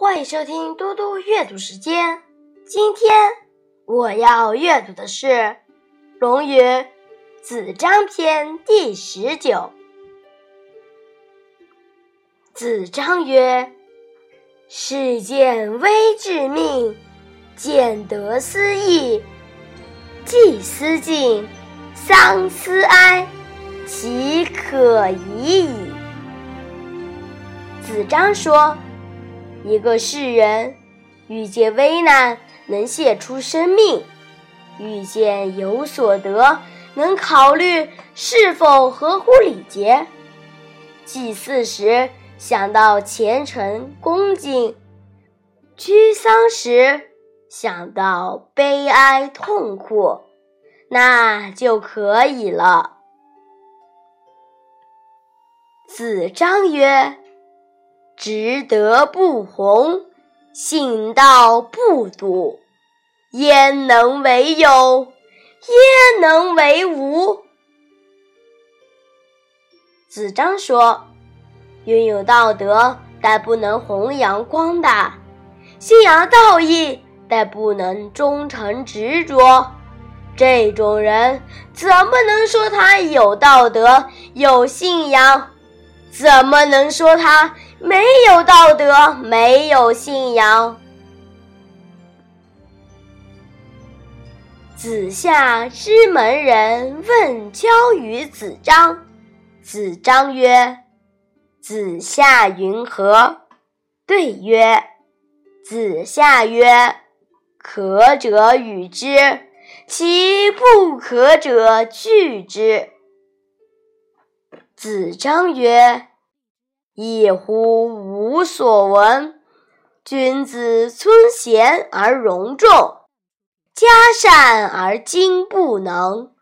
欢迎收听嘟嘟阅读时间。今天我要阅读的是《论语·子张篇》第十九。子张曰：“事见微致命，见得思义。祭思敬，丧思哀，其可已矣。”子张说。一个世人遇见危难能献出生命，遇见有所得能考虑是否合乎礼节，祭祀时想到虔诚恭敬，居丧时想到悲哀痛苦，那就可以了。子张曰。直德不弘，信道不笃，焉能为有？焉能为无？子张说：“拥有道德，但不能弘扬光大；信仰道义，但不能忠诚执着。这种人，怎么能说他有道德、有信仰？怎么能说他？”没有道德，没有信仰。子夏之门人问交于子张，子张曰：“子夏云何？”对曰：“子夏曰：‘可者与之，其不可者拒之。’”子张曰。一乎无所闻。君子尊贤而容众，嘉善而今不能。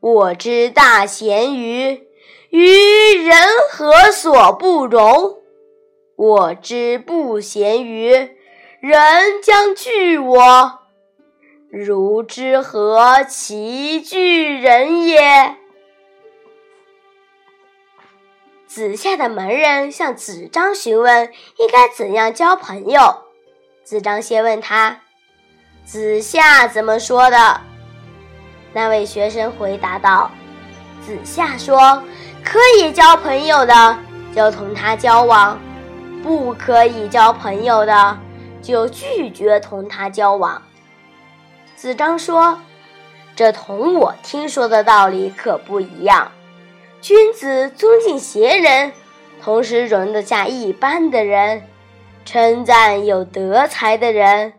我之大贤于于人何所不容？我之不贤于人将惧我，如之何其惧人也？子夏的门人向子张询问应该怎样交朋友。子张先问他：“子夏怎么说的？”那位学生回答道：“子夏说，可以交朋友的就同他交往，不可以交朋友的就拒绝同他交往。”子张说：“这同我听说的道理可不一样。”君子尊敬贤人，同时容得下一般的人，称赞有德才的人，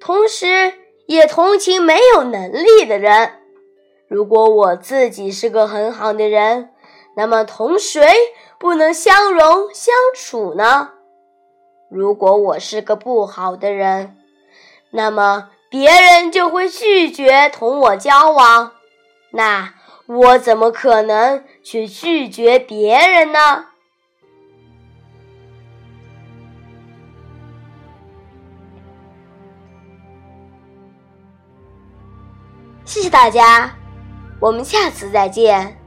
同时也同情没有能力的人。如果我自己是个很好的人，那么同谁不能相容相处呢？如果我是个不好的人，那么别人就会拒绝同我交往。那。我怎么可能去拒绝别人呢？谢谢大家，我们下次再见。